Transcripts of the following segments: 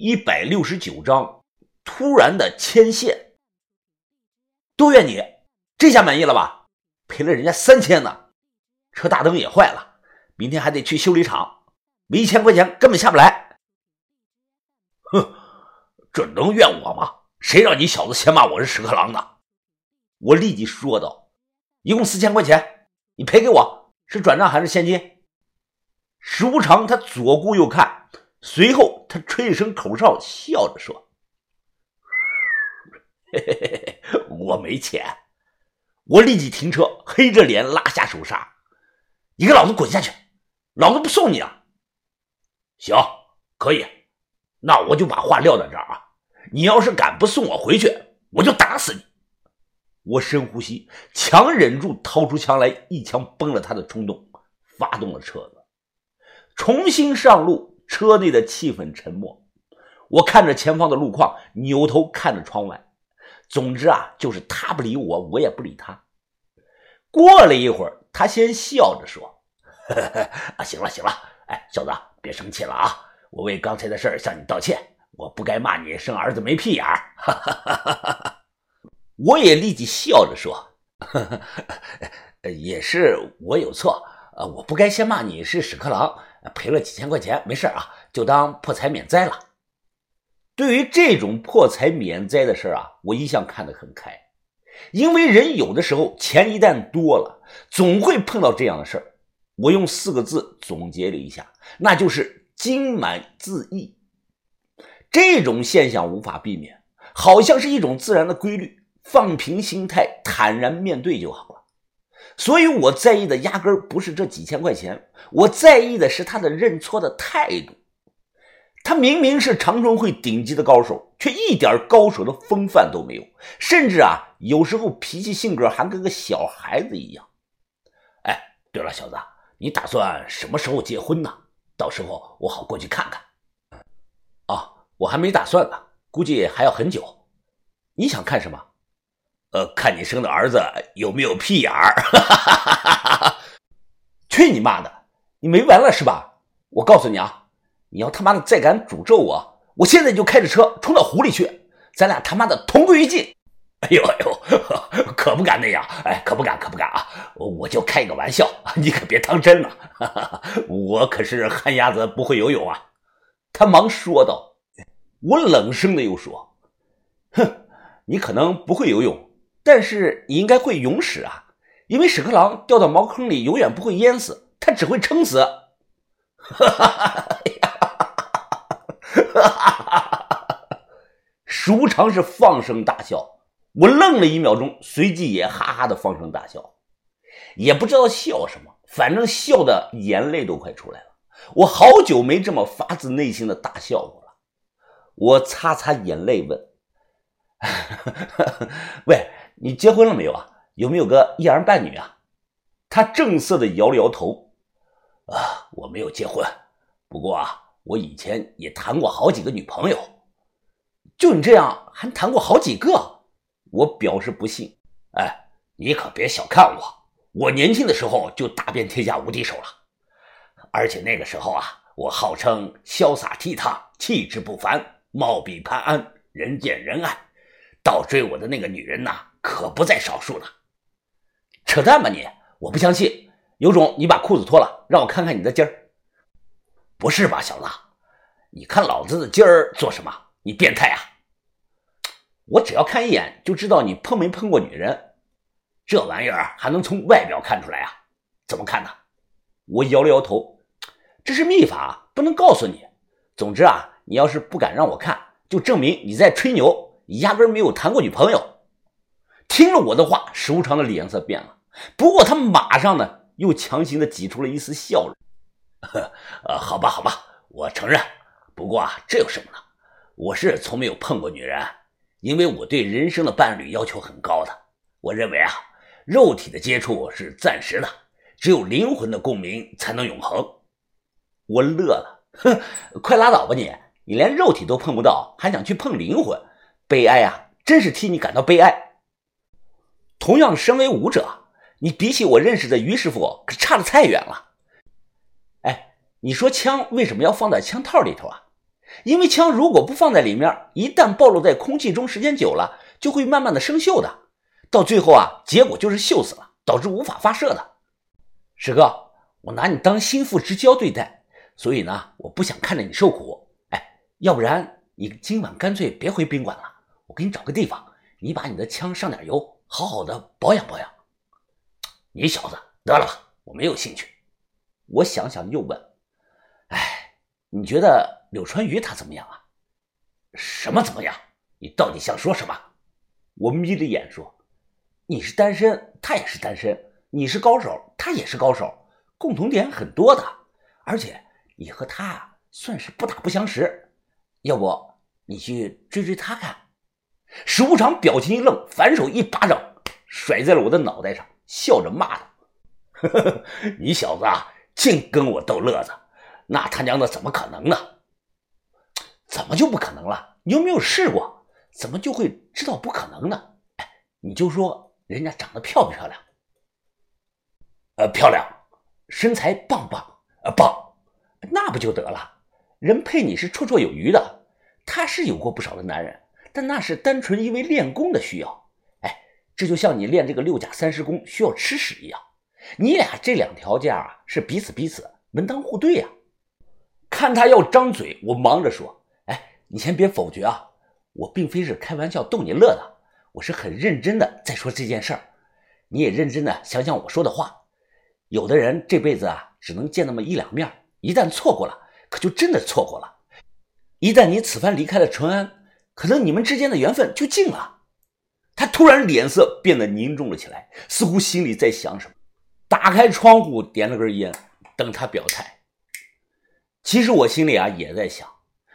一百六十九章突然的牵线。都怨你，这下满意了吧？赔了人家三千呢，车大灯也坏了，明天还得去修理厂，没一千块钱根本下不来。哼，这能怨我吗？谁让你小子先骂我是屎壳郎的？我立即说道：“一共四千块钱，你赔给我，是转账还是现金？”石无常他左顾右看，随后他吹一声口哨，笑着说：“嘿嘿嘿，我没钱。”我立即停车，黑着脸拉下手刹：“你给老子滚下去！老子不送你啊！”行，可以，那我就把话撂在这儿啊！你要是敢不送我回去，我就打死你！我深呼吸，强忍住掏出枪来，一枪崩了他的冲动，发动了车子，重新上路。车内的气氛沉默，我看着前方的路况，扭头看着窗外。总之啊，就是他不理我，我也不理他。过了一会儿，他先笑着说：“ 啊，行了行了，哎，小子，别生气了啊！我为刚才的事儿向你道歉，我不该骂你生儿子没屁眼儿。”我也立即笑着说：“ 也是我有错，呃，我不该先骂你是屎壳郎，赔了几千块钱，没事啊，就当破财免灾了。”对于这种破财免灾的事啊，我一向看得很开，因为人有的时候钱一旦多了，总会碰到这样的事。我用四个字总结了一下，那就是“金满自溢”。这种现象无法避免，好像是一种自然的规律。放平心态，坦然面对就好了。所以我在意的压根不是这几千块钱，我在意的是他的认错的态度。他明明是长春会顶级的高手，却一点高手的风范都没有，甚至啊，有时候脾气性格还跟个小孩子一样。哎，对了，小子，你打算什么时候结婚呢？到时候我好过去看看。啊，我还没打算呢，估计还要很久。你想看什么？呃，看你生的儿子有没有屁眼儿。去你妈的！你没完了是吧？我告诉你啊！你要他妈的再敢诅咒我，我现在就开着车冲到湖里去，咱俩他妈的同归于尽！哎呦哎呦，可不敢那样，哎，可不敢，可不敢啊！我就开个玩笑，你可别当真了。我可是旱鸭子，不会游泳啊！他忙说道。我冷声的又说：“哼，你可能不会游泳，但是你应该会泳屎啊！因为屎壳郎掉到茅坑里永远不会淹死，它只会撑死。”哈哈哈！哈哈哈！石无常是放声大笑，我愣了一秒钟，随即也哈哈的放声大笑，也不知道笑什么，反正笑的眼泪都快出来了。我好久没这么发自内心的大笑过了。我擦擦眼泪问：“ 喂，你结婚了没有啊？有没有个一儿半女啊？”他正色的摇了摇头：“啊，我没有结婚，不过啊。”我以前也谈过好几个女朋友，就你这样还谈过好几个？我表示不信。哎，你可别小看我，我年轻的时候就打遍天下无敌手了。而且那个时候啊，我号称潇洒倜傥、气质不凡、貌比潘安、人见人爱，倒追我的那个女人呐，可不在少数呢。扯淡吧你！我不相信，有种你把裤子脱了，让我看看你的筋儿。不是吧，小子，你看老子的筋儿做什么？你变态啊！我只要看一眼就知道你碰没碰过女人，这玩意儿还能从外表看出来啊？怎么看呢？我摇了摇头，这是秘法，不能告诉你。总之啊，你要是不敢让我看，就证明你在吹牛，你压根没有谈过女朋友。听了我的话，石无常的脸色变了，不过他马上呢又强行的挤出了一丝笑容。呵 呃，好吧，好吧，我承认。不过啊，这有什么呢？我是从没有碰过女人，因为我对人生的伴侣要求很高的。我认为啊，肉体的接触是暂时的，只有灵魂的共鸣才能永恒。我乐了，哼，快拉倒吧你！你连肉体都碰不到，还想去碰灵魂？悲哀啊！真是替你感到悲哀。同样身为武者，你比起我认识的于师傅可差得太远了。哎你说枪为什么要放在枪套里头啊？因为枪如果不放在里面，一旦暴露在空气中，时间久了就会慢慢的生锈的，到最后啊，结果就是锈死了，导致无法发射的。师哥，我拿你当心腹之交对待，所以呢，我不想看着你受苦。哎，要不然你今晚干脆别回宾馆了，我给你找个地方，你把你的枪上点油，好好的保养保养。你小子得了吧，我没有兴趣。我想想又问：“哎，你觉得柳川鱼他怎么样啊？什么怎么样？你到底想说什么？”我眯着眼说：“你是单身，他也是单身；你是高手，他也是高手，共同点很多的。而且你和他啊算是不打不相识，要不你去追追他看？”石无常表情一愣，反手一巴掌甩在了我的脑袋上，笑着骂道：“你小子啊！”净跟我逗乐子，那他娘的怎么可能呢？怎么就不可能了？你又没有试过，怎么就会知道不可能呢？哎，你就说人家长得漂不漂亮？呃，漂亮，身材棒棒，呃，棒，那不就得了？人配你是绰绰有余的。他是有过不少的男人，但那是单纯因为练功的需要。哎，这就像你练这个六甲三十功需要吃屎一样。你俩这两条件啊，是彼此彼此门当户对呀。看他要张嘴，我忙着说：“哎，你先别否决啊，我并非是开玩笑逗你乐的，我是很认真的在说这件事儿。你也认真的想想我说的话。有的人这辈子啊，只能见那么一两面，一旦错过了，可就真的错过了。一旦你此番离开了淳安，可能你们之间的缘分就尽了。”他突然脸色变得凝重了起来，似乎心里在想什么。打开窗户，点了根烟，等他表态。其实我心里啊也在想，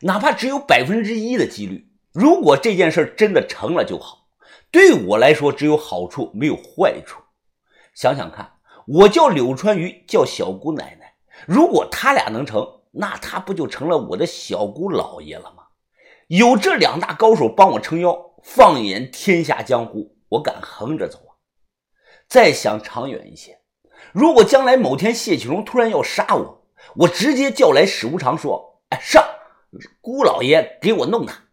哪怕只有百分之一的几率，如果这件事真的成了就好，对我来说只有好处没有坏处。想想看，我叫柳川鱼，叫小姑奶奶，如果他俩能成，那他不就成了我的小姑老爷了吗？有这两大高手帮我撑腰，放眼天下江湖，我敢横着走啊！再想长远一些。如果将来某天谢启荣突然要杀我，我直接叫来史无常说：“哎，上，姑老爷给我弄他。”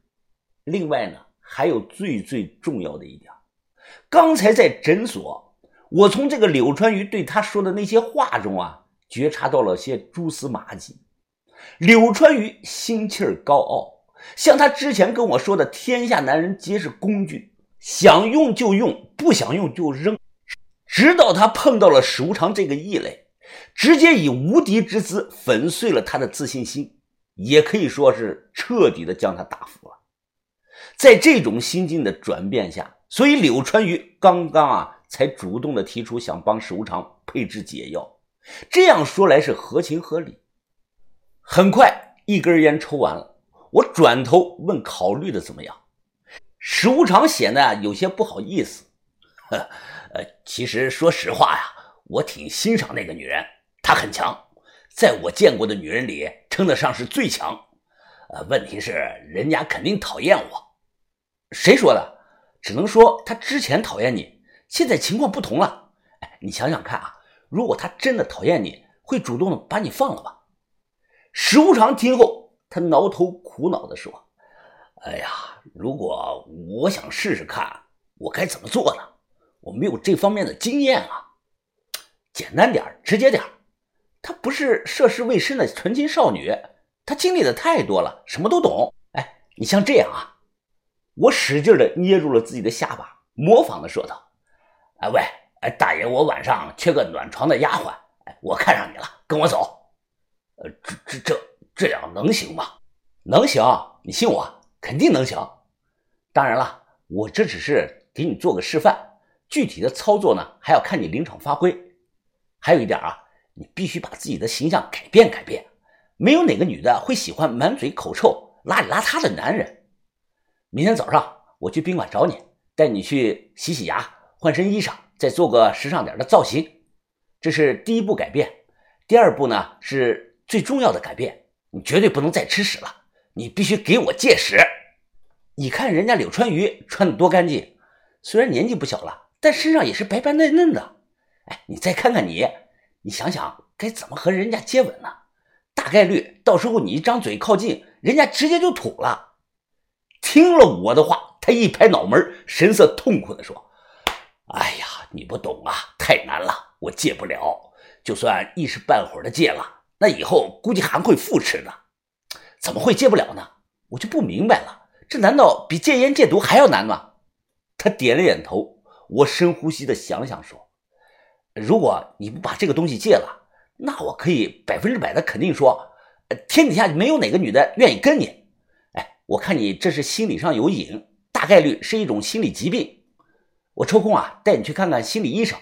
另外呢，还有最最重要的一点，刚才在诊所，我从这个柳川鱼对他说的那些话中啊，觉察到了些蛛丝马迹。柳川鱼心气儿高傲，像他之前跟我说的：“天下男人皆是工具，想用就用，不想用就扔。”直到他碰到了史无常这个异类，直接以无敌之姿粉碎了他的自信心，也可以说是彻底的将他打服了。在这种心境的转变下，所以柳川鱼刚刚啊才主动的提出想帮史无常配制解药。这样说来是合情合理。很快一根烟抽完了，我转头问考虑的怎么样？史无常显得有些不好意思，呵。呃，其实说实话呀，我挺欣赏那个女人，她很强，在我见过的女人里称得上是最强。呃，问题是人家肯定讨厌我。谁说的？只能说她之前讨厌你，现在情况不同了。哎，你想想看啊，如果她真的讨厌你，会主动的把你放了吧？石无常听后，他挠头苦恼地说：“哎呀，如果我想试试看，我该怎么做呢？”我没有这方面的经验啊，简单点直接点她不是涉世未深的纯情少女，她经历的太多了，什么都懂。哎，你像这样啊，我使劲的捏住了自己的下巴，模仿的说道：“哎喂，哎大爷，我晚上缺个暖床的丫鬟，哎，我看上你了，跟我走。呃，这这这这样能行吗？能行，你信我，肯定能行。当然了，我这只是给你做个示范。”具体的操作呢，还要看你临场发挥。还有一点啊，你必须把自己的形象改变改变。没有哪个女的会喜欢满嘴口臭、邋里邋遢的男人。明天早上我去宾馆找你，带你去洗洗牙、换身衣裳，再做个时尚点的造型。这是第一步改变。第二步呢，是最重要的改变。你绝对不能再吃屎了，你必须给我戒屎。你看人家柳川鱼穿的多干净，虽然年纪不小了。但身上也是白白嫩嫩的，哎，你再看看你，你想想该怎么和人家接吻呢？大概率到时候你一张嘴靠近，人家直接就吐了。听了我的话，他一拍脑门，神色痛苦地说：“哎呀，你不懂啊，太难了，我戒不了。就算一时半会儿的戒了，那以后估计还会复吃的。怎么会戒不了呢？我就不明白了，这难道比戒烟戒毒还要难吗？”他点了点头。我深呼吸的想了想，说：“如果你不把这个东西戒了，那我可以百分之百的肯定说，天底下没有哪个女的愿意跟你。哎，我看你这是心理上有瘾，大概率是一种心理疾病。我抽空啊，带你去看看心理医生。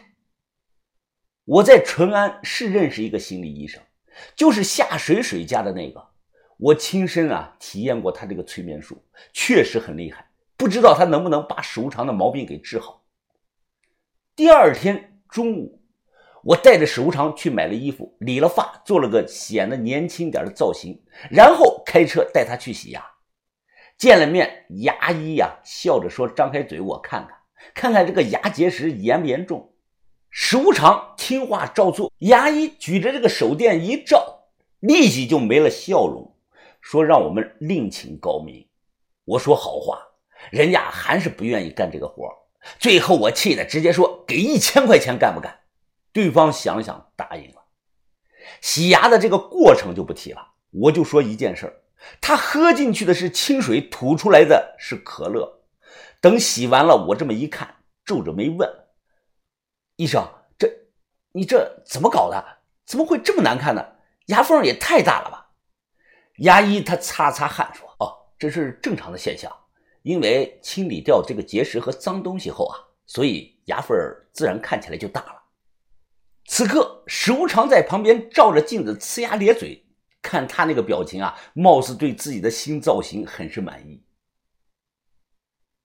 我在淳安是认识一个心理医生，就是夏水水家的那个，我亲身啊体验过他这个催眠术，确实很厉害。不知道他能不能把史无常的毛病给治好。”第二天中午，我带着史无常去买了衣服，理了发，做了个显得年轻点的造型，然后开车带他去洗牙。见了面，牙医呀笑着说：“张开嘴，我看看，看看这个牙结石严不严重。”史无常听话照做。牙医举着这个手电一照，立即就没了笑容，说：“让我们另请高明。”我说好话，人家还是不愿意干这个活最后我气的直接说：“给一千块钱干不干？”对方想想，答应了。洗牙的这个过程就不提了，我就说一件事他喝进去的是清水，吐出来的是可乐。等洗完了，我这么一看，皱着眉问：“医生，这你这怎么搞的？怎么会这么难看呢？牙缝也太大了吧？”牙医他擦擦汗说：“哦，这是正常的现象。”因为清理掉这个结石和脏东西后啊，所以牙缝自然看起来就大了。此刻史无常在旁边照着镜子呲牙咧嘴，看他那个表情啊，貌似对自己的新造型很是满意。